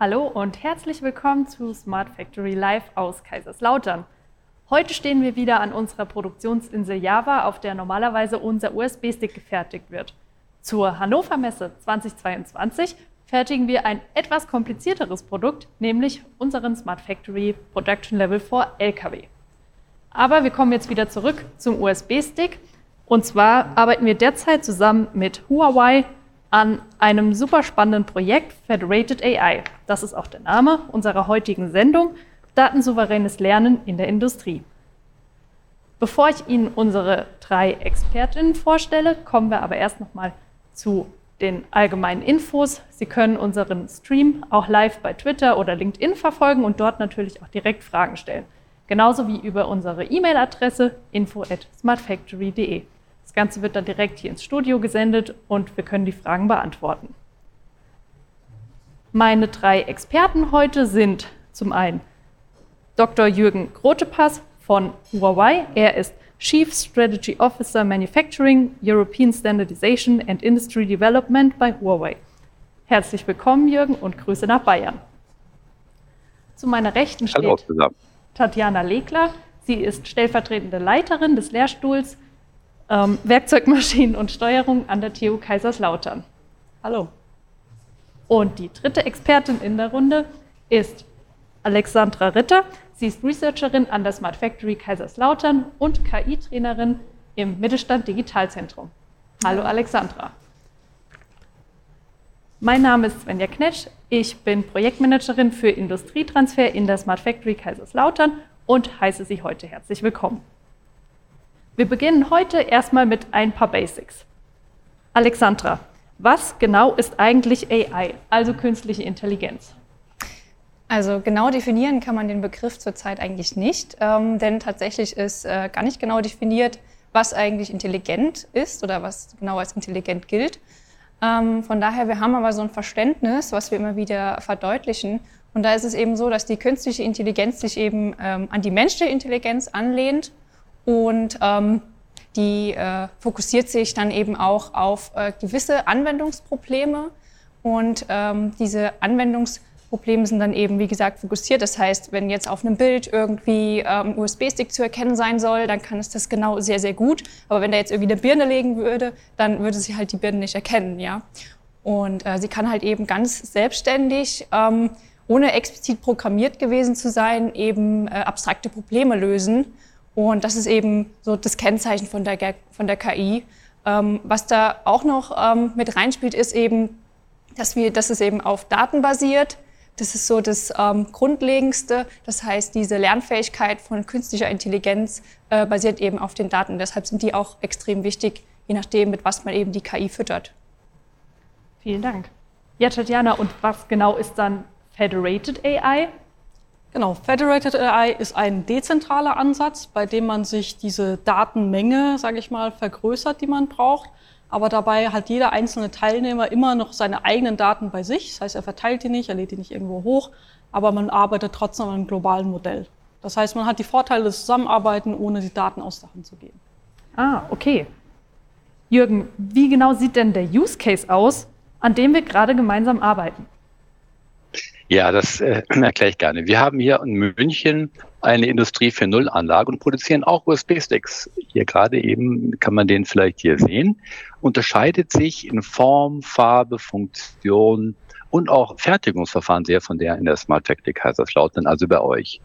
Hallo und herzlich willkommen zu Smart Factory Live aus Kaiserslautern. Heute stehen wir wieder an unserer Produktionsinsel Java, auf der normalerweise unser USB-Stick gefertigt wird. Zur Hannover Messe 2022 fertigen wir ein etwas komplizierteres Produkt, nämlich unseren Smart Factory Production Level 4 LKW. Aber wir kommen jetzt wieder zurück zum USB-Stick. Und zwar arbeiten wir derzeit zusammen mit Huawei an einem super spannenden Projekt Federated AI. Das ist auch der Name unserer heutigen Sendung, Datensouveränes Lernen in der Industrie. Bevor ich Ihnen unsere drei Expertinnen vorstelle, kommen wir aber erst noch mal zu den allgemeinen Infos. Sie können unseren Stream auch live bei Twitter oder LinkedIn verfolgen und dort natürlich auch direkt Fragen stellen. Genauso wie über unsere E-Mail-Adresse info at smartfactory.de. Das Ganze wird dann direkt hier ins Studio gesendet und wir können die Fragen beantworten. Meine drei Experten heute sind zum einen Dr. Jürgen Grotepass von Huawei. Er ist Chief Strategy Officer Manufacturing, European Standardization and Industry Development bei Huawei. Herzlich willkommen, Jürgen, und Grüße nach Bayern. Zu meiner Rechten steht Tatjana Legler. Sie ist stellvertretende Leiterin des Lehrstuhls ähm, Werkzeugmaschinen und Steuerung an der TU Kaiserslautern. Hallo. Und die dritte Expertin in der Runde ist Alexandra Ritter. Sie ist Researcherin an der Smart Factory Kaiserslautern und KI-Trainerin im Mittelstand Digitalzentrum. Hallo Alexandra. Mein Name ist Svenja Knetsch. Ich bin Projektmanagerin für Industrietransfer in der Smart Factory Kaiserslautern und heiße Sie heute herzlich willkommen. Wir beginnen heute erstmal mit ein paar Basics. Alexandra, was genau ist eigentlich AI, also künstliche Intelligenz? Also genau definieren kann man den Begriff zurzeit eigentlich nicht, ähm, denn tatsächlich ist äh, gar nicht genau definiert, was eigentlich intelligent ist oder was genau als intelligent gilt. Ähm, von daher, wir haben aber so ein Verständnis, was wir immer wieder verdeutlichen. Und da ist es eben so, dass die künstliche Intelligenz sich eben ähm, an die menschliche Intelligenz anlehnt und ähm, die äh, fokussiert sich dann eben auch auf äh, gewisse Anwendungsprobleme und ähm, diese Anwendungsprobleme Probleme sind dann eben, wie gesagt, fokussiert. Das heißt, wenn jetzt auf einem Bild irgendwie ähm, ein USB-Stick zu erkennen sein soll, dann kann es das genau sehr, sehr gut. Aber wenn da jetzt irgendwie eine Birne legen würde, dann würde sie halt die Birne nicht erkennen, ja. Und äh, sie kann halt eben ganz selbstständig, ähm, ohne explizit programmiert gewesen zu sein, eben äh, abstrakte Probleme lösen. Und das ist eben so das Kennzeichen von der, von der KI. Ähm, was da auch noch ähm, mit reinspielt, ist eben, dass, wir, dass es eben auf Daten basiert das ist so das ähm, Grundlegendste. Das heißt, diese Lernfähigkeit von künstlicher Intelligenz äh, basiert eben auf den Daten. Deshalb sind die auch extrem wichtig, je nachdem, mit was man eben die KI füttert. Vielen Dank. Ja, Tatjana, und was genau ist dann Federated AI? Genau, Federated AI ist ein dezentraler Ansatz, bei dem man sich diese Datenmenge, sage ich mal, vergrößert, die man braucht aber dabei hat jeder einzelne Teilnehmer immer noch seine eigenen Daten bei sich. Das heißt, er verteilt die nicht, er lädt die nicht irgendwo hoch, aber man arbeitet trotzdem an einem globalen Modell. Das heißt, man hat die Vorteile des Zusammenarbeiten, ohne die Daten aus der Hand zu geben. Ah, okay. Jürgen, wie genau sieht denn der Use Case aus, an dem wir gerade gemeinsam arbeiten? Ja, das äh, erkläre ich gerne. Wir haben hier in München eine Industrie für Nullanlage und produzieren auch USB-Sticks. Hier gerade eben kann man den vielleicht hier sehen. Unterscheidet sich in Form, Farbe, Funktion und auch Fertigungsverfahren sehr von der in der Smart Factory Kaiserslautern, also bei euch.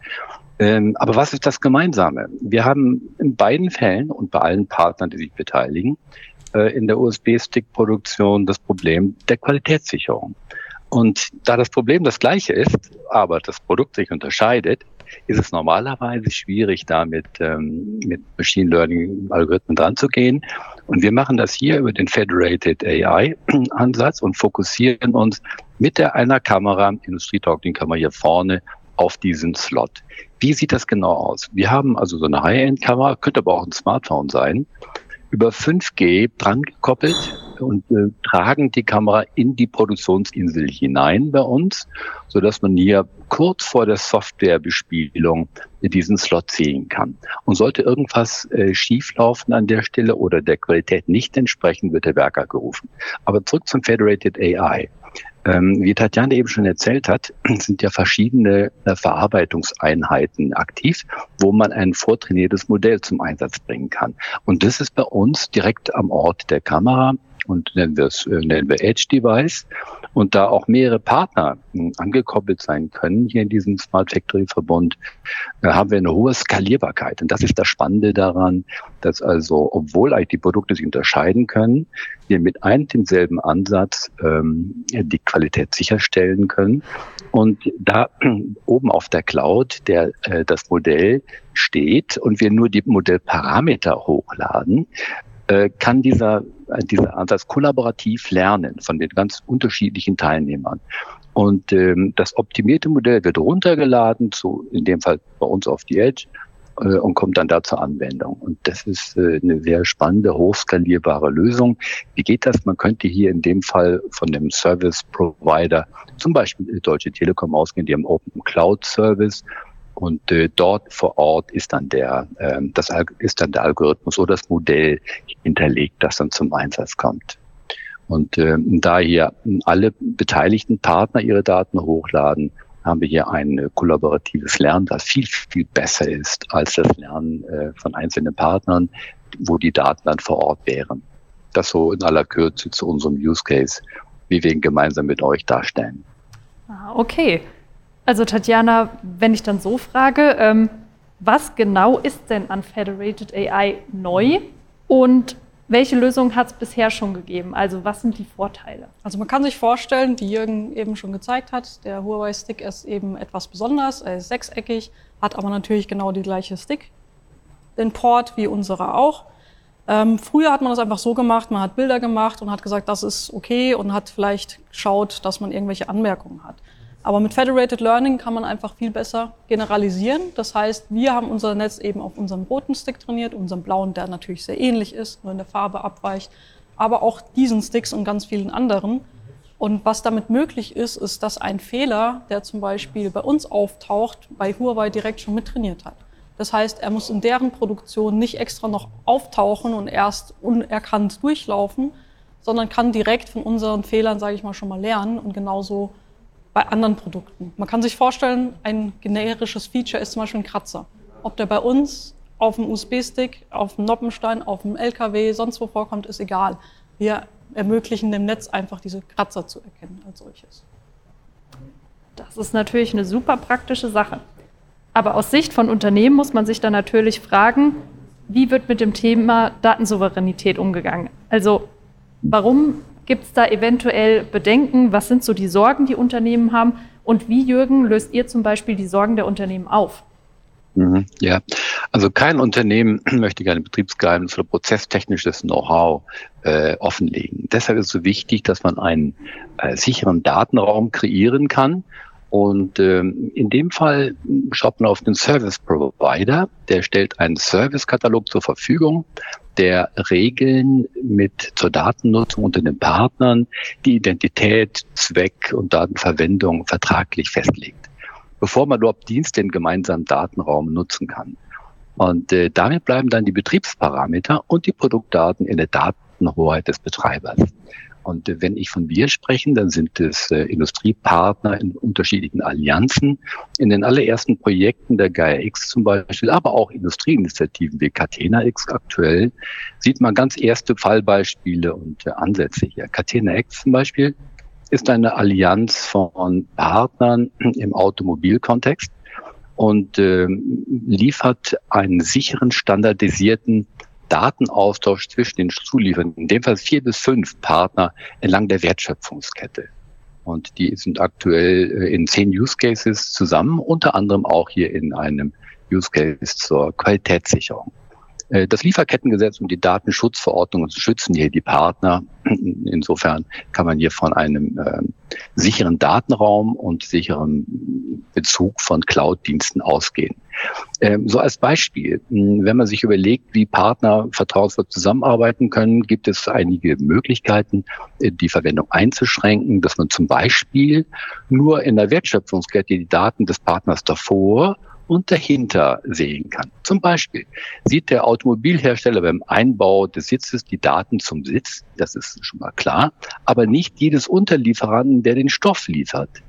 Ähm, aber was ist das Gemeinsame? Wir haben in beiden Fällen und bei allen Partnern, die sich beteiligen, äh, in der USB-Stick-Produktion das Problem der Qualitätssicherung. Und da das Problem das gleiche ist, aber das Produkt sich unterscheidet, ist es normalerweise schwierig, da mit, ähm, mit Machine Learning Algorithmen dran zu gehen. Und wir machen das hier über den Federated AI Ansatz und fokussieren uns mit der einer Kamera, Industrietalking-Kamera hier vorne, auf diesen Slot. Wie sieht das genau aus? Wir haben also so eine High-End-Kamera, könnte aber auch ein Smartphone sein, über 5G dran gekoppelt und äh, tragen die Kamera in die Produktionsinsel hinein bei uns, so dass man hier kurz vor der Softwarebespielung diesen Slot sehen kann. Und sollte irgendwas äh, schieflaufen an der Stelle oder der Qualität nicht entsprechen, wird der Werker gerufen. Aber zurück zum Federated AI. Ähm, wie Tatjana eben schon erzählt hat, sind ja verschiedene äh, Verarbeitungseinheiten aktiv, wo man ein vortrainiertes Modell zum Einsatz bringen kann. Und das ist bei uns direkt am Ort der Kamera und nennen wir es, äh, nennen wir Edge Device. Und da auch mehrere Partner hm, angekoppelt sein können hier in diesem Smart Factory Verbund, äh, haben wir eine hohe Skalierbarkeit. Und das ist das Spannende daran, dass also, obwohl IT-Produkte sich unterscheiden können, wir mit einem demselben Ansatz ähm, die Qualität sicherstellen können. Und da oben auf der Cloud der, äh, das Modell steht und wir nur die Modellparameter hochladen, äh, kann dieser, äh, dieser Ansatz kollaborativ lernen von den ganz unterschiedlichen Teilnehmern. Und ähm, das optimierte Modell wird runtergeladen, zu, in dem Fall bei uns auf die Edge, äh, und kommt dann da zur Anwendung. Und das ist äh, eine sehr spannende, hochskalierbare Lösung. Wie geht das? Man könnte hier in dem Fall von dem Service Provider, zum Beispiel Deutsche Telekom ausgehen, die haben Open Cloud Service und äh, dort vor Ort ist dann der, äh, das ist dann der Algorithmus oder das Modell hinterlegt, das dann zum Einsatz kommt. Und äh, da hier alle beteiligten Partner ihre Daten hochladen, haben wir hier ein kollaboratives Lernen, das viel, viel besser ist als das Lernen äh, von einzelnen Partnern, wo die Daten dann vor Ort wären. Das so in aller Kürze zu unserem Use Case, wie wir ihn gemeinsam mit euch darstellen. Ah, okay. Also Tatjana, wenn ich dann so frage, ähm, was genau ist denn an Federated AI neu und welche Lösung hat es bisher schon gegeben? Also was sind die Vorteile? Also man kann sich vorstellen, wie Jürgen eben schon gezeigt hat, der Huawei Stick ist eben etwas besonders, er ist sechseckig, hat aber natürlich genau die gleiche Stick, den Port wie unsere auch. Ähm, früher hat man das einfach so gemacht, man hat Bilder gemacht und hat gesagt, das ist okay und hat vielleicht geschaut, dass man irgendwelche Anmerkungen hat. Aber mit Federated Learning kann man einfach viel besser generalisieren. Das heißt, wir haben unser Netz eben auf unserem roten Stick trainiert, unserem blauen, der natürlich sehr ähnlich ist, nur in der Farbe abweicht, aber auch diesen Sticks und ganz vielen anderen. Und was damit möglich ist, ist, dass ein Fehler, der zum Beispiel bei uns auftaucht, bei Huawei direkt schon mittrainiert hat. Das heißt, er muss in deren Produktion nicht extra noch auftauchen und erst unerkannt durchlaufen, sondern kann direkt von unseren Fehlern, sage ich mal, schon mal lernen und genauso bei anderen Produkten. Man kann sich vorstellen, ein generisches Feature ist zum Beispiel ein Kratzer. Ob der bei uns auf dem USB-Stick, auf dem Noppenstein, auf dem LKW, sonst wo vorkommt, ist egal. Wir ermöglichen dem Netz einfach diese Kratzer zu erkennen als solches. Das ist natürlich eine super praktische Sache. Aber aus Sicht von Unternehmen muss man sich dann natürlich fragen, wie wird mit dem Thema Datensouveränität umgegangen? Also warum Gibt es da eventuell Bedenken? Was sind so die Sorgen, die Unternehmen haben? Und wie, Jürgen, löst ihr zum Beispiel die Sorgen der Unternehmen auf? Mhm, ja, also kein Unternehmen möchte gerne Betriebsgeheimnis oder prozesstechnisches Know-how äh, offenlegen. Deshalb ist es so wichtig, dass man einen äh, sicheren Datenraum kreieren kann. Und ähm, in dem Fall schaut man auf den Service Provider, der stellt einen Servicekatalog zur Verfügung, der Regeln mit zur Datennutzung unter den Partnern, die Identität, Zweck und Datenverwendung vertraglich festlegt, bevor man überhaupt Dienste im gemeinsamen Datenraum nutzen kann. Und äh, damit bleiben dann die Betriebsparameter und die Produktdaten in der Datenhoheit des Betreibers. Und äh, wenn ich von wir sprechen, dann sind es äh, Industriepartner in unterschiedlichen Allianzen. In den allerersten Projekten der Gaia X zum Beispiel, aber auch Industrieinitiativen wie Catena X aktuell, sieht man ganz erste Fallbeispiele und äh, Ansätze hier. Catena X zum Beispiel ist eine Allianz von Partnern im Automobilkontext und äh, liefert einen sicheren, standardisierten Datenaustausch zwischen den Zulieferern, in dem Fall vier bis fünf Partner entlang der Wertschöpfungskette. Und die sind aktuell äh, in zehn Use Cases zusammen, unter anderem auch hier in einem Use Case zur Qualitätssicherung. Äh, das Lieferkettengesetz und die Datenschutzverordnung schützen hier die Partner. Insofern kann man hier von einem äh, sicheren Datenraum und sicheren Bezug von Cloud-Diensten ausgehen. Ähm, so als Beispiel, hm, wenn man sich überlegt, wie Partner vertrauensvoll zusammenarbeiten können, gibt es einige Möglichkeiten, äh, die Verwendung einzuschränken, dass man zum Beispiel nur in der Wertschöpfungskette die Daten des Partners davor und dahinter sehen kann. Zum Beispiel sieht der Automobilhersteller beim Einbau des Sitzes die Daten zum Sitz, das ist schon mal klar, aber nicht jedes Unterlieferanten, der den Stoff liefert.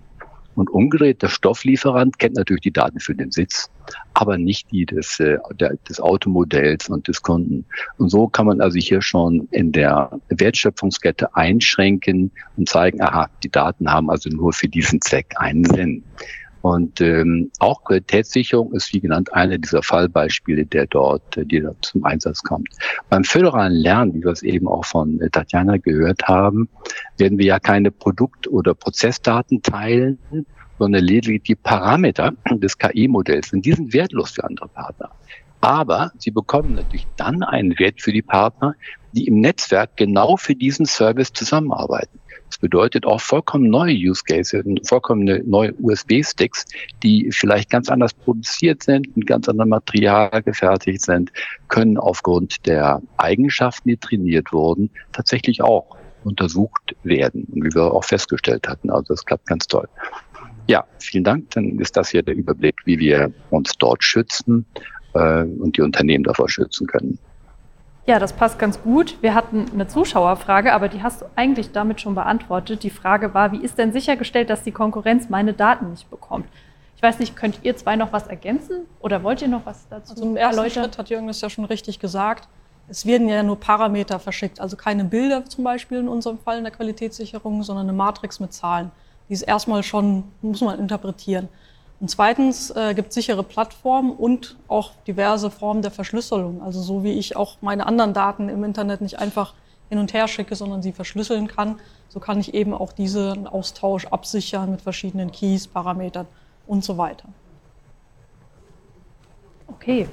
Und umgedreht, der Stofflieferant kennt natürlich die Daten für den Sitz, aber nicht die des, äh, der, des Automodells und des Kunden. Und so kann man also hier schon in der Wertschöpfungskette einschränken und zeigen, aha, die Daten haben also nur für diesen Zweck einen Sinn. Und ähm, auch Qualitätssicherung ist, wie genannt, eine dieser Fallbeispiele, der dort, äh, die dort zum Einsatz kommt. Beim föderalen Lernen, wie wir es eben auch von äh, Tatjana gehört haben, werden wir ja keine Produkt- oder Prozessdaten teilen, sondern lediglich die Parameter des KI-Modells. Und die sind wertlos für andere Partner. Aber sie bekommen natürlich dann einen Wert für die Partner, die im Netzwerk genau für diesen Service zusammenarbeiten. Das bedeutet auch vollkommen neue Use Cases, vollkommen neue USB-Sticks, die vielleicht ganz anders produziert sind, mit ganz anderem Material gefertigt sind, können aufgrund der Eigenschaften, die trainiert wurden, tatsächlich auch untersucht werden. Und wie wir auch festgestellt hatten, also das klappt ganz toll. Ja, vielen Dank. Dann ist das hier der Überblick, wie wir uns dort schützen äh, und die Unternehmen davor schützen können. Ja, das passt ganz gut. Wir hatten eine Zuschauerfrage, aber die hast du eigentlich damit schon beantwortet. Die Frage war, wie ist denn sichergestellt, dass die Konkurrenz meine Daten nicht bekommt? Ich weiß nicht, könnt ihr zwei noch was ergänzen oder wollt ihr noch was dazu also im ersten erläutern? Schritt hat Jürgen das ja schon richtig gesagt. Es werden ja nur Parameter verschickt, also keine Bilder zum Beispiel in unserem Fall in der Qualitätssicherung, sondern eine Matrix mit Zahlen. Die ist erstmal schon, muss man interpretieren. Und zweitens äh, gibt es sichere Plattformen und auch diverse Formen der Verschlüsselung. Also so wie ich auch meine anderen Daten im Internet nicht einfach hin und her schicke, sondern sie verschlüsseln kann, so kann ich eben auch diesen Austausch absichern mit verschiedenen Keys, Parametern und so weiter. Okay.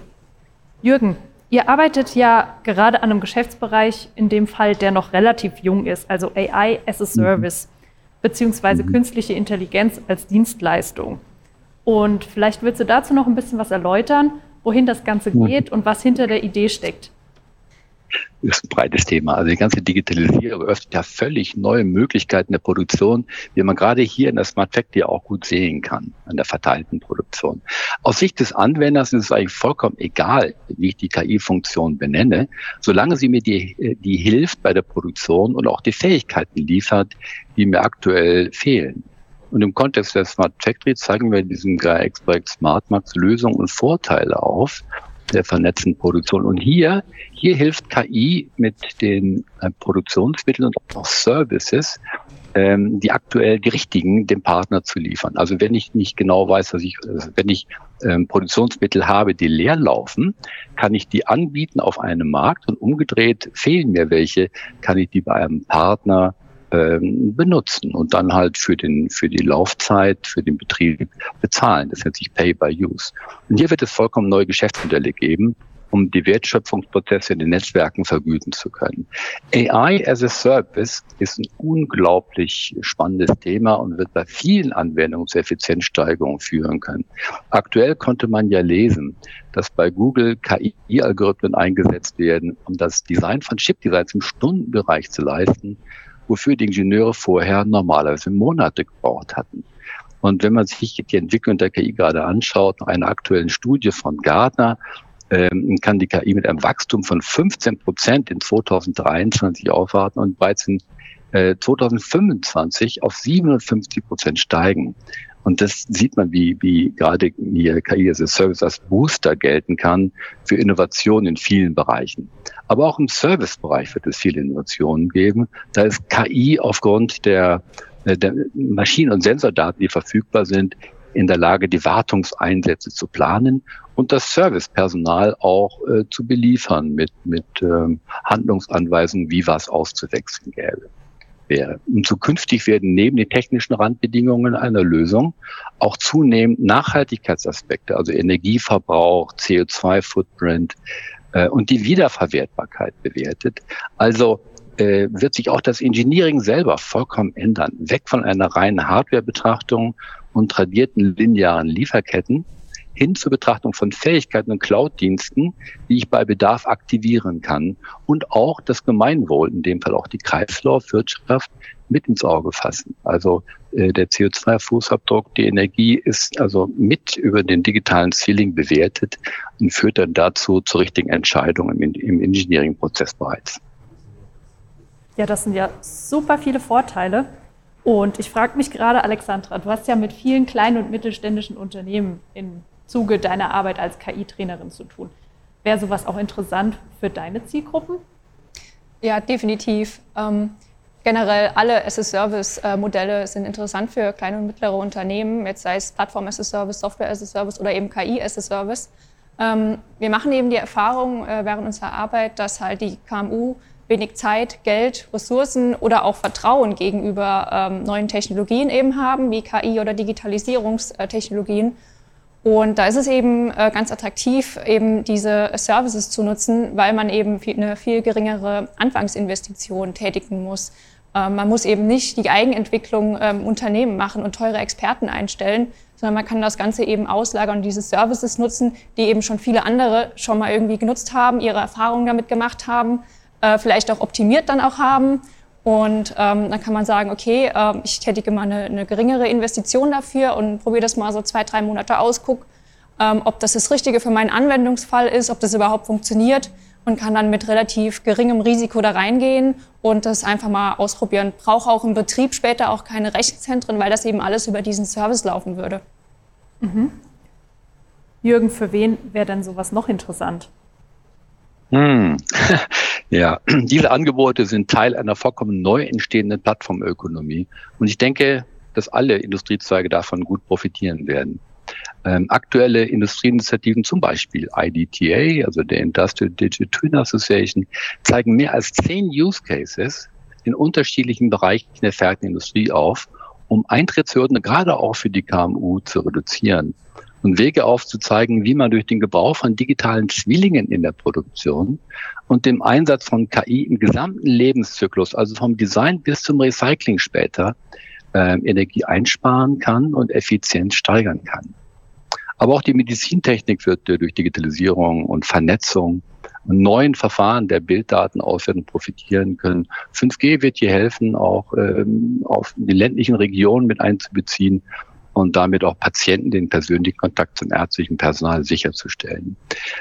Jürgen, ihr arbeitet ja gerade an einem Geschäftsbereich, in dem Fall, der noch relativ jung ist, also AI as a Service, mhm. beziehungsweise mhm. künstliche Intelligenz als Dienstleistung. Und vielleicht willst du dazu noch ein bisschen was erläutern, wohin das Ganze geht und was hinter der Idee steckt. Das ist ein breites Thema. Also die ganze Digitalisierung öffnet ja völlig neue Möglichkeiten der Produktion, wie man gerade hier in der Smart Factory auch gut sehen kann, an der verteilten Produktion. Aus Sicht des Anwenders ist es eigentlich vollkommen egal, wie ich die KI-Funktion benenne, solange sie mir die, die hilft bei der Produktion und auch die Fähigkeiten liefert, die mir aktuell fehlen. Und im Kontext der Smart Factory zeigen wir in diesem GAIA-Projekt SmartMax Lösungen und Vorteile auf der vernetzten Produktion. Und hier, hier hilft KI mit den äh, Produktionsmitteln und auch Services, ähm, die aktuell die richtigen dem Partner zu liefern. Also wenn ich nicht genau weiß, was ich, also wenn ich ähm, Produktionsmittel habe, die leer laufen, kann ich die anbieten auf einem Markt und umgedreht fehlen mir welche, kann ich die bei einem Partner ähm, benutzen und dann halt für, den, für die Laufzeit, für den Betrieb bezahlen. Das nennt sich Pay by Use. Und hier wird es vollkommen neue Geschäftsmodelle geben, um die Wertschöpfungsprozesse in den Netzwerken vergüten zu können. AI as a Service ist ein unglaublich spannendes Thema und wird bei vielen Anwendungen zu Effizienzsteigerungen führen können. Aktuell konnte man ja lesen, dass bei Google KI-Algorithmen eingesetzt werden, um das Design von Chipdesigns im Stundenbereich zu leisten wofür die Ingenieure vorher normalerweise Monate gebraucht hatten. Und wenn man sich die Entwicklung der KI gerade anschaut, nach einer aktuellen Studie von Gartner, ähm, kann die KI mit einem Wachstum von 15 Prozent in 2023 aufwarten und bereits in äh, 2025 auf 57 Prozent steigen. Und das sieht man, wie, wie gerade hier KI as a Service als Booster gelten kann für Innovationen in vielen Bereichen. Aber auch im Servicebereich wird es viele Innovationen geben. Da ist KI aufgrund der, der Maschinen- und Sensordaten, die verfügbar sind, in der Lage, die Wartungseinsätze zu planen und das Servicepersonal auch äh, zu beliefern mit, mit ähm, Handlungsanweisungen, wie was auszuwechseln gäbe wäre. Und zukünftig werden neben den technischen Randbedingungen einer Lösung auch zunehmend Nachhaltigkeitsaspekte, also Energieverbrauch, CO2-Footprint äh, und die Wiederverwertbarkeit bewertet. Also äh, wird sich auch das Engineering selber vollkommen ändern. Weg von einer reinen Hardware-Betrachtung und tradierten linearen Lieferketten hin zur Betrachtung von Fähigkeiten und Cloud-Diensten, die ich bei Bedarf aktivieren kann und auch das Gemeinwohl, in dem Fall auch die Kreislaufwirtschaft, mit ins Auge fassen. Also äh, der CO2-Fußabdruck, die Energie ist also mit über den digitalen Ceiling bewertet und führt dann dazu zur richtigen Entscheidung im, im Engineering-Prozess bereits. Ja, das sind ja super viele Vorteile. Und ich frage mich gerade, Alexandra, du hast ja mit vielen kleinen und mittelständischen Unternehmen im Zuge deiner Arbeit als KI-Trainerin zu tun. Wäre sowas auch interessant für deine Zielgruppen? Ja, definitiv. Ähm, generell alle as-a-Service-Modelle sind interessant für kleine und mittlere Unternehmen, jetzt sei es Plattform as a Service, Software as a Service oder eben KI as a Service. Ähm, wir machen eben die Erfahrung äh, während unserer Arbeit, dass halt die KMU wenig Zeit, Geld, Ressourcen oder auch Vertrauen gegenüber ähm, neuen Technologien eben haben, wie KI oder Digitalisierungstechnologien. Und da ist es eben äh, ganz attraktiv, eben diese Services zu nutzen, weil man eben eine viel geringere Anfangsinvestition tätigen muss. Äh, man muss eben nicht die Eigenentwicklung ähm, Unternehmen machen und teure Experten einstellen, sondern man kann das Ganze eben auslagern und diese Services nutzen, die eben schon viele andere schon mal irgendwie genutzt haben, ihre Erfahrungen damit gemacht haben äh, vielleicht auch optimiert dann auch haben. Und ähm, dann kann man sagen, okay, äh, ich tätige mal eine, eine, geringere Investition dafür und probiere das mal so zwei, drei Monate aus, guck, ähm, ob das das Richtige für meinen Anwendungsfall ist, ob das überhaupt funktioniert und kann dann mit relativ geringem Risiko da reingehen und das einfach mal ausprobieren. Brauche auch im Betrieb später auch keine Rechenzentren, weil das eben alles über diesen Service laufen würde. Mhm. Jürgen, für wen wäre denn sowas noch interessant? Hm. Ja, diese Angebote sind Teil einer vollkommen neu entstehenden Plattformökonomie. Und ich denke, dass alle Industriezweige davon gut profitieren werden. Ähm, aktuelle Industrieinitiativen, zum Beispiel IDTA, also der Industrial Digital Twin Association, zeigen mehr als zehn Use Cases in unterschiedlichen Bereichen der Fertigungsindustrie auf, um Eintrittshürden gerade auch für die KMU zu reduzieren und Wege aufzuzeigen, wie man durch den Gebrauch von digitalen Zwillingen in der Produktion und dem Einsatz von KI im gesamten Lebenszyklus, also vom Design bis zum Recycling später, äh, Energie einsparen kann und Effizienz steigern kann. Aber auch die Medizintechnik wird äh, durch Digitalisierung und Vernetzung und neuen Verfahren der Bilddatenauswertung profitieren können. 5G wird hier helfen, auch ähm, auf die ländlichen Regionen mit einzubeziehen und damit auch Patienten den persönlichen Kontakt zum ärztlichen Personal sicherzustellen.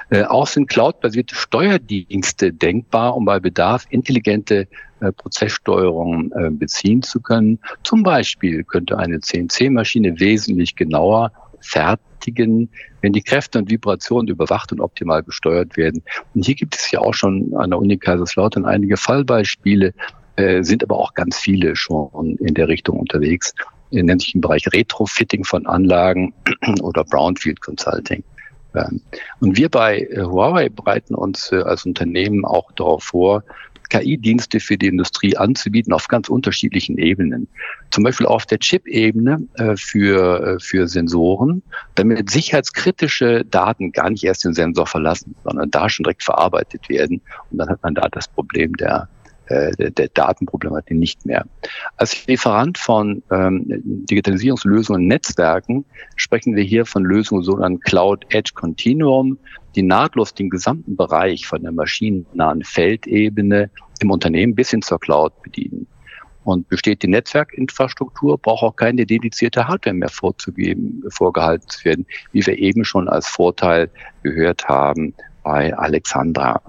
Äh, auch sind cloudbasierte Steuerdienste denkbar, um bei Bedarf intelligente äh, Prozesssteuerungen äh, beziehen zu können. Zum Beispiel könnte eine CNC-Maschine wesentlich genauer fertigen, wenn die Kräfte und Vibrationen überwacht und optimal gesteuert werden. Und hier gibt es ja auch schon an der Uni Kaiserslautern einige Fallbeispiele, äh, sind aber auch ganz viele schon in der Richtung unterwegs nennt sich im Bereich Retrofitting von Anlagen oder Brownfield Consulting. Ähm, und wir bei äh, Huawei bereiten uns äh, als Unternehmen auch darauf vor, KI-Dienste für die Industrie anzubieten auf ganz unterschiedlichen Ebenen. Zum Beispiel auf der Chip-Ebene äh, für, für Sensoren, damit sicherheitskritische Daten gar nicht erst den Sensor verlassen, sondern da schon direkt verarbeitet werden. Und dann hat man da das Problem der äh, der, Datenproblematik nicht mehr. Als Lieferant von ähm, Digitalisierungslösungen und Netzwerken sprechen wir hier von Lösungen sogenannten Cloud Edge Continuum, die nahtlos den gesamten Bereich von der maschinennahen Feldebene im Unternehmen bis hin zur Cloud bedienen. Und besteht die Netzwerkinfrastruktur, braucht auch keine dedizierte Hardware mehr vorzugeben, vorgehalten zu werden, wie wir eben schon als Vorteil gehört haben bei Alexandra.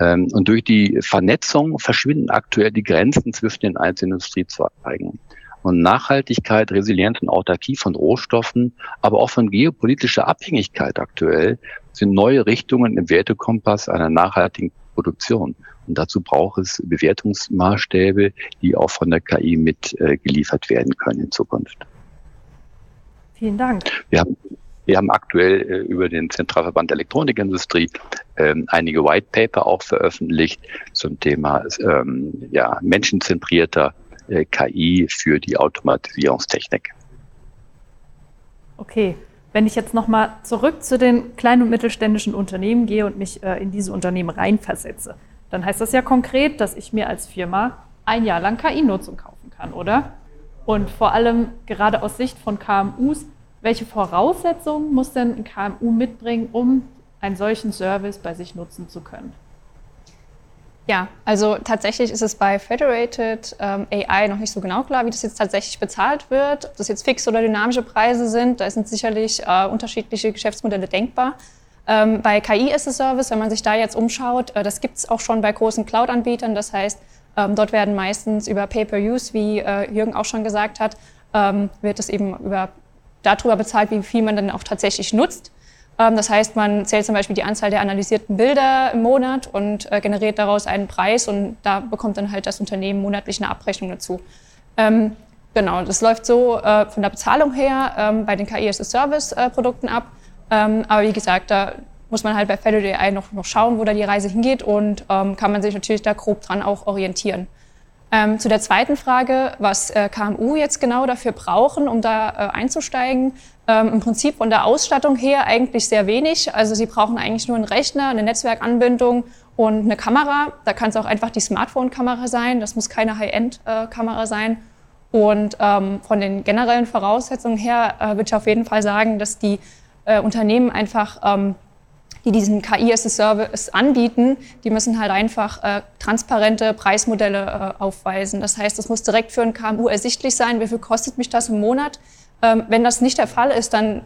Ähm, und durch die Vernetzung verschwinden aktuell die Grenzen zwischen den einzelnen Industriezweigen. Und Nachhaltigkeit, Resilienz und Autarkie von Rohstoffen, aber auch von geopolitischer Abhängigkeit aktuell sind neue Richtungen im Wertekompass einer nachhaltigen Produktion. Und dazu braucht es Bewertungsmaßstäbe, die auch von der KI mit äh, geliefert werden können in Zukunft. Vielen Dank. Wir haben, wir haben aktuell äh, über den Zentralverband der Elektronikindustrie ähm, einige White Paper auch veröffentlicht zum Thema ähm, ja, menschenzentrierter äh, KI für die Automatisierungstechnik. Okay, wenn ich jetzt nochmal zurück zu den kleinen und mittelständischen Unternehmen gehe und mich äh, in diese Unternehmen reinversetze, dann heißt das ja konkret, dass ich mir als Firma ein Jahr lang KI-Nutzung kaufen kann, oder? Und vor allem gerade aus Sicht von KMUs, welche Voraussetzungen muss denn ein KMU mitbringen, um einen solchen Service bei sich nutzen zu können? Ja, also tatsächlich ist es bei Federated ähm, AI noch nicht so genau klar, wie das jetzt tatsächlich bezahlt wird. Ob das jetzt fix oder dynamische Preise sind, da sind sicherlich äh, unterschiedliche Geschäftsmodelle denkbar. Ähm, bei KI as a Service, wenn man sich da jetzt umschaut, äh, das gibt es auch schon bei großen Cloud-Anbietern. Das heißt, ähm, dort werden meistens über Pay-per-Use, wie äh, Jürgen auch schon gesagt hat, ähm, wird es eben über, darüber bezahlt, wie viel man dann auch tatsächlich nutzt. Ähm, das heißt, man zählt zum Beispiel die Anzahl der analysierten Bilder im Monat und äh, generiert daraus einen Preis und da bekommt dann halt das Unternehmen monatlich eine Abrechnung dazu. Ähm, genau, das läuft so äh, von der Bezahlung her ähm, bei den KI as a Service äh, Produkten ab. Aber wie gesagt, da muss man halt bei AI noch, noch schauen, wo da die Reise hingeht und kann man sich natürlich da grob dran auch orientieren. Ähm, zu der zweiten Frage, was äh, KMU jetzt genau dafür brauchen, um da äh, einzusteigen. Ähm, Im Prinzip von der Ausstattung her eigentlich sehr wenig. Also sie brauchen eigentlich nur einen Rechner, eine Netzwerkanbindung und eine Kamera. Da kann es auch einfach die Smartphone-Kamera sein. Das muss keine High-End-Kamera sein. Und ähm, von den generellen Voraussetzungen her äh, würde ich auf jeden Fall sagen, dass die äh, Unternehmen einfach ähm, die diesen KI as a Service anbieten, die müssen halt einfach äh, transparente Preismodelle äh, aufweisen. Das heißt, es muss direkt für ein KMU ersichtlich sein, wie viel kostet mich das im Monat. Ähm, wenn das nicht der Fall ist, dann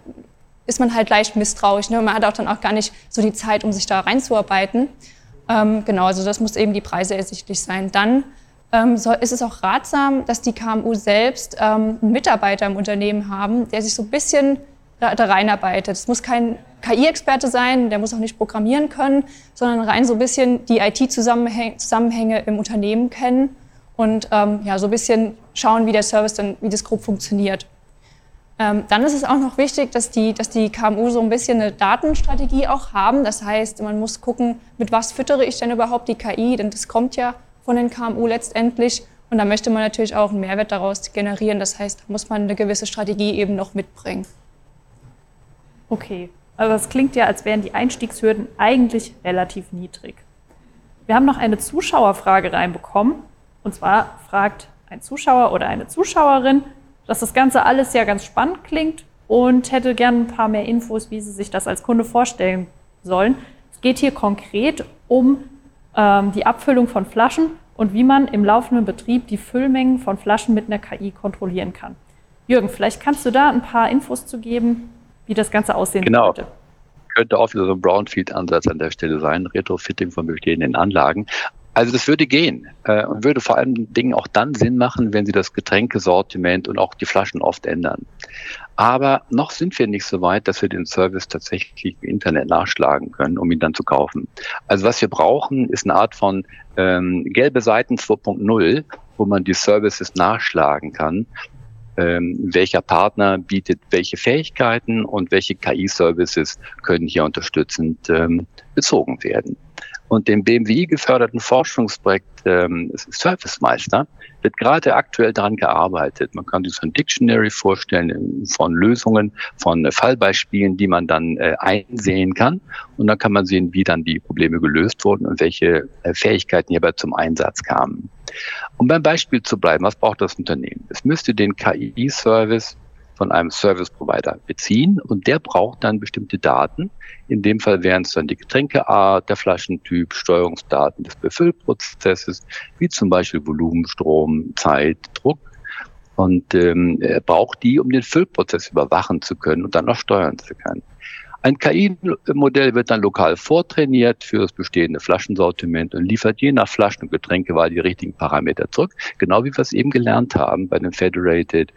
ist man halt leicht misstrauisch. Ne? Man hat auch dann auch gar nicht so die Zeit, um sich da reinzuarbeiten. Ähm, genau, also das muss eben die Preise ersichtlich sein. Dann ähm, so ist es auch ratsam, dass die KMU selbst ähm, einen Mitarbeiter im Unternehmen haben, der sich so ein bisschen da, reinarbeitet. Es muss kein KI-Experte sein, der muss auch nicht programmieren können, sondern rein so ein bisschen die IT-Zusammenhänge im Unternehmen kennen und ähm, ja, so ein bisschen schauen, wie der Service dann, wie das grob funktioniert. Ähm, dann ist es auch noch wichtig, dass die, dass die KMU so ein bisschen eine Datenstrategie auch haben. Das heißt, man muss gucken, mit was füttere ich denn überhaupt die KI, denn das kommt ja von den KMU letztendlich. Und da möchte man natürlich auch einen Mehrwert daraus generieren. Das heißt, da muss man eine gewisse Strategie eben noch mitbringen. Okay, also das klingt ja, als wären die Einstiegshürden eigentlich relativ niedrig. Wir haben noch eine Zuschauerfrage reinbekommen. Und zwar fragt ein Zuschauer oder eine Zuschauerin, dass das Ganze alles ja ganz spannend klingt und hätte gerne ein paar mehr Infos, wie sie sich das als Kunde vorstellen sollen. Es geht hier konkret um ähm, die Abfüllung von Flaschen und wie man im laufenden Betrieb die Füllmengen von Flaschen mit einer KI kontrollieren kann. Jürgen, vielleicht kannst du da ein paar Infos zu geben, wie das Ganze aussehen genau. könnte. Könnte auch wieder so ein Brownfield-Ansatz an der Stelle sein, Retrofitting von bestehenden Anlagen. Also das würde gehen äh, und würde vor allem Dingen auch dann Sinn machen, wenn Sie das Getränkesortiment und auch die Flaschen oft ändern. Aber noch sind wir nicht so weit, dass wir den Service tatsächlich im Internet nachschlagen können, um ihn dann zu kaufen. Also was wir brauchen, ist eine Art von ähm, gelbe Seiten 2.0, wo man die Services nachschlagen kann ähm, welcher Partner bietet welche Fähigkeiten und welche KI-Services können hier unterstützend ähm, bezogen werden. Und dem BMWI geförderten Forschungsprojekt ähm, Service Meister wird gerade aktuell daran gearbeitet. Man kann sich so ein Dictionary vorstellen von Lösungen, von Fallbeispielen, die man dann äh, einsehen kann. Und dann kann man sehen, wie dann die Probleme gelöst wurden und welche äh, Fähigkeiten hierbei zum Einsatz kamen. Um beim Beispiel zu bleiben, was braucht das Unternehmen? Es müsste den KI-Service von einem Service Provider beziehen und der braucht dann bestimmte Daten. In dem Fall wären es dann die Getränkeart, der Flaschentyp, Steuerungsdaten des Befüllprozesses, wie zum Beispiel Volumen, Strom, Zeit, Druck. Und ähm, er braucht die, um den Füllprozess überwachen zu können und dann auch steuern zu können. Ein KI-Modell wird dann lokal vortrainiert für das bestehende Flaschensortiment und liefert je nach Flaschen- und Getränkewahl die richtigen Parameter zurück, genau wie wir es eben gelernt haben bei dem Federated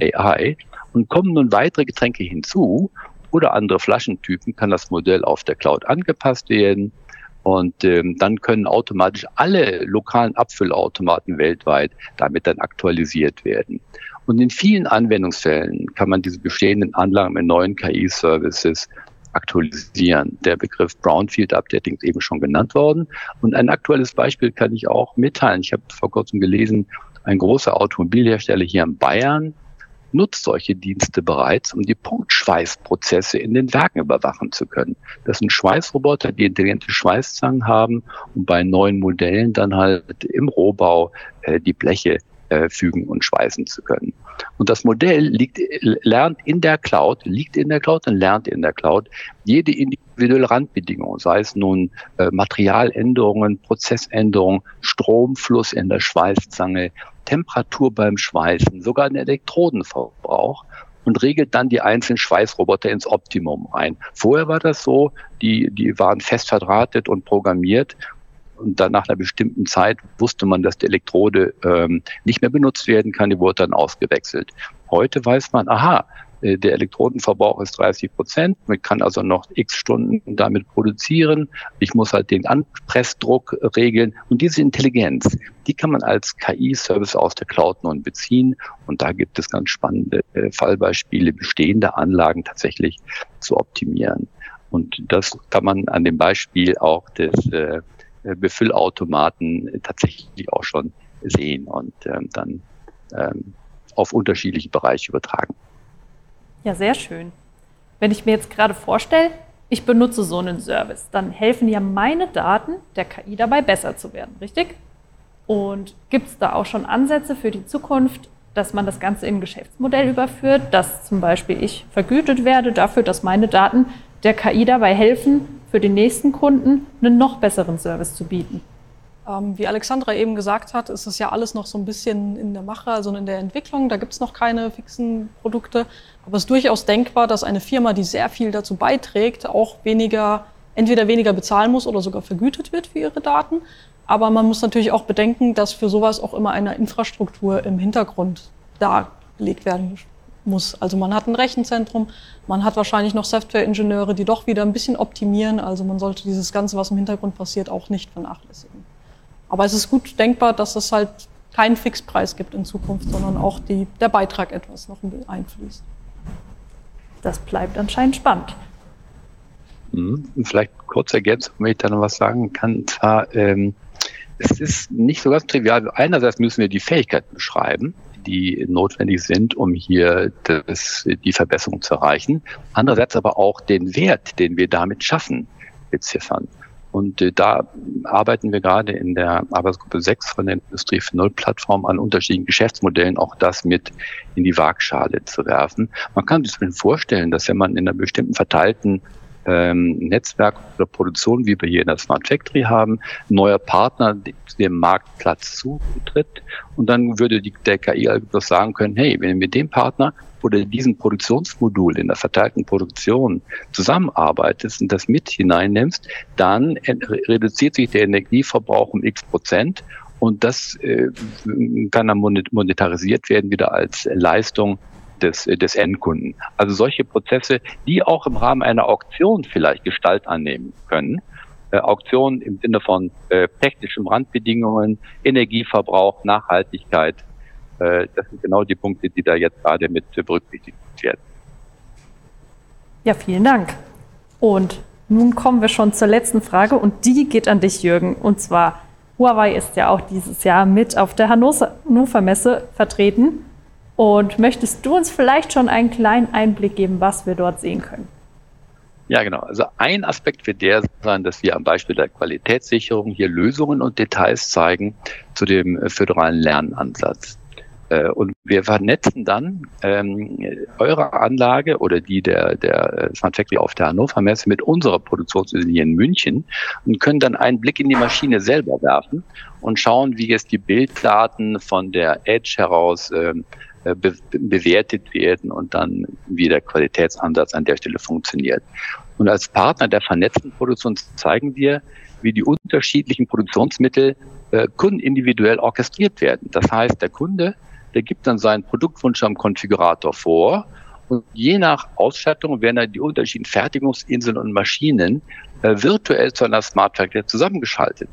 AI. Und kommen nun weitere Getränke hinzu oder andere Flaschentypen, kann das Modell auf der Cloud angepasst werden. Und ähm, dann können automatisch alle lokalen Abfüllautomaten weltweit damit dann aktualisiert werden. Und in vielen Anwendungsfällen kann man diese bestehenden Anlagen mit neuen KI-Services aktualisieren. Der Begriff Brownfield Updating ist eben schon genannt worden. Und ein aktuelles Beispiel kann ich auch mitteilen. Ich habe vor kurzem gelesen, ein großer Automobilhersteller hier in Bayern nutzt solche Dienste bereits, um die Punktschweißprozesse in den Werken überwachen zu können. Das sind Schweißroboter, die intelligente Schweißzangen haben und bei neuen Modellen dann halt im Rohbau äh, die Bleche äh, fügen und schweißen zu können. Und das Modell liegt, lernt in der Cloud, liegt in der Cloud und lernt in der Cloud jede individuelle Randbedingung, sei es nun äh, Materialänderungen, Prozessänderungen, Stromfluss in der Schweißzange, Temperatur beim Schweißen, sogar den Elektrodenverbrauch und regelt dann die einzelnen Schweißroboter ins Optimum ein. Vorher war das so, die, die waren fest verdrahtet und programmiert und dann nach einer bestimmten Zeit wusste man, dass die Elektrode ähm, nicht mehr benutzt werden kann, die wurde dann ausgewechselt. Heute weiß man, aha, äh, der Elektrodenverbrauch ist 30 Prozent. Man kann also noch x Stunden damit produzieren. Ich muss halt den Anpressdruck regeln. Und diese Intelligenz, die kann man als KI-Service aus der Cloud nun beziehen. Und da gibt es ganz spannende äh, Fallbeispiele, bestehende Anlagen tatsächlich zu optimieren. Und das kann man an dem Beispiel auch des äh, Befüllautomaten tatsächlich auch schon sehen und ähm, dann ähm, auf unterschiedliche Bereiche übertragen. Ja, sehr schön. Wenn ich mir jetzt gerade vorstelle, ich benutze so einen Service, dann helfen ja meine Daten der KI dabei besser zu werden, richtig? Und gibt es da auch schon Ansätze für die Zukunft, dass man das Ganze in ein Geschäftsmodell überführt, dass zum Beispiel ich vergütet werde dafür, dass meine Daten der KI dabei helfen, für den nächsten Kunden einen noch besseren Service zu bieten? Ähm, wie Alexandra eben gesagt hat, ist es ja alles noch so ein bisschen in der Mache, also in der Entwicklung. Da gibt es noch keine fixen Produkte. Aber es ist durchaus denkbar, dass eine Firma, die sehr viel dazu beiträgt, auch weniger, entweder weniger bezahlen muss oder sogar vergütet wird für ihre Daten. Aber man muss natürlich auch bedenken, dass für sowas auch immer eine Infrastruktur im Hintergrund dargelegt werden muss. Also man hat ein Rechenzentrum, man hat wahrscheinlich noch Softwareingenieure, die doch wieder ein bisschen optimieren. Also man sollte dieses Ganze, was im Hintergrund passiert, auch nicht vernachlässigen. Aber es ist gut denkbar, dass es halt keinen Fixpreis gibt in Zukunft, sondern auch die, der Beitrag etwas noch einfließt. Das bleibt anscheinend spannend. Hm, vielleicht kurz ergänzt, wenn ich da noch was sagen kann. Zwar, ähm, es ist nicht so ganz trivial. Einerseits müssen wir die Fähigkeiten beschreiben, die notwendig sind, um hier das, die Verbesserung zu erreichen. Andererseits aber auch den Wert, den wir damit schaffen, beziffern. Und äh, da arbeiten wir gerade in der Arbeitsgruppe 6 von der Industrie 4.0 Plattform an unterschiedlichen Geschäftsmodellen, auch das mit in die Waagschale zu werfen. Man kann sich vorstellen, dass wenn man in einer bestimmten verteilten ähm, Netzwerk oder Produktion, wie wir hier in der Smart Factory haben, neuer Partner dem Marktplatz zutritt. Und dann würde die, der KI-Algorithmus sagen können, hey, wenn wir mit dem Partner oder diesem Produktionsmodul in der verteilten Produktion zusammenarbeitest und das mit hineinnimmst, dann reduziert sich der Energieverbrauch um x Prozent. Und das äh, kann dann monetarisiert werden wieder als Leistung des, des Endkunden. Also solche Prozesse, die auch im Rahmen einer Auktion vielleicht Gestalt annehmen können. Äh, Auktionen im Sinne von äh, technischen Randbedingungen, Energieverbrauch, Nachhaltigkeit. Äh, das sind genau die Punkte, die da jetzt gerade mit berücksichtigt werden. Ja, vielen Dank. Und nun kommen wir schon zur letzten Frage und die geht an dich, Jürgen. Und zwar, Huawei ist ja auch dieses Jahr mit auf der Hannover Messe vertreten. Und möchtest du uns vielleicht schon einen kleinen Einblick geben, was wir dort sehen können? Ja, genau. Also ein Aspekt wird der sein, dass wir am Beispiel der Qualitätssicherung hier Lösungen und Details zeigen zu dem äh, föderalen Lernansatz. Äh, und wir vernetzen dann ähm, eure Anlage oder die der, der äh, Smart Factory auf der Hannover Messe mit unserer Produktionslinie in München und können dann einen Blick in die Maschine selber werfen und schauen, wie jetzt die Bilddaten von der Edge heraus ähm, äh, be bewertet werden und dann wie der Qualitätsansatz an der Stelle funktioniert. Und als Partner der vernetzten Produktion zeigen wir, wie die unterschiedlichen Produktionsmittel äh, kundenindividuell orchestriert werden. Das heißt, der Kunde, der gibt dann seinen Produktwunsch am Konfigurator vor und je nach Ausstattung werden dann die unterschiedlichen Fertigungsinseln und Maschinen äh, virtuell zu einer Smart Factory zusammengeschaltet.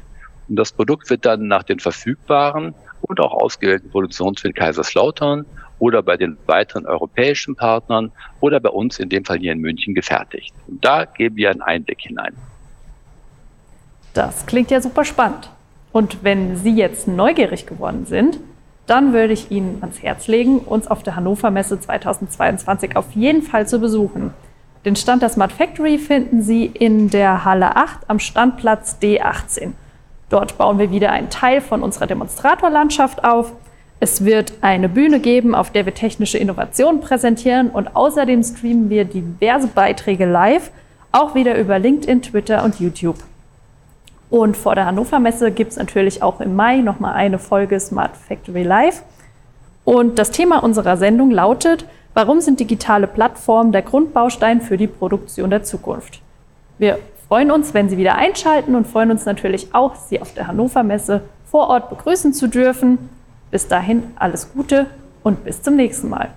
Und das Produkt wird dann nach den verfügbaren und auch ausgewählten Produktionsmitteln Kaiserslautern oder bei den weiteren europäischen Partnern oder bei uns in dem Fall hier in München gefertigt. Und da geben wir einen Einblick hinein. Das klingt ja super spannend. Und wenn Sie jetzt neugierig geworden sind, dann würde ich Ihnen ans Herz legen, uns auf der Hannover Messe 2022 auf jeden Fall zu besuchen. Den Stand der Smart Factory finden Sie in der Halle 8 am Standplatz D18. Dort bauen wir wieder einen Teil von unserer Demonstratorlandschaft auf. Es wird eine Bühne geben, auf der wir technische Innovationen präsentieren und außerdem streamen wir diverse Beiträge live, auch wieder über LinkedIn, Twitter und YouTube. Und vor der Hannover Messe gibt es natürlich auch im Mai nochmal eine Folge Smart Factory Live. Und das Thema unserer Sendung lautet, warum sind digitale Plattformen der Grundbaustein für die Produktion der Zukunft? Wir freuen uns, wenn Sie wieder einschalten und freuen uns natürlich auch, Sie auf der Hannover Messe vor Ort begrüßen zu dürfen. Bis dahin alles Gute und bis zum nächsten Mal.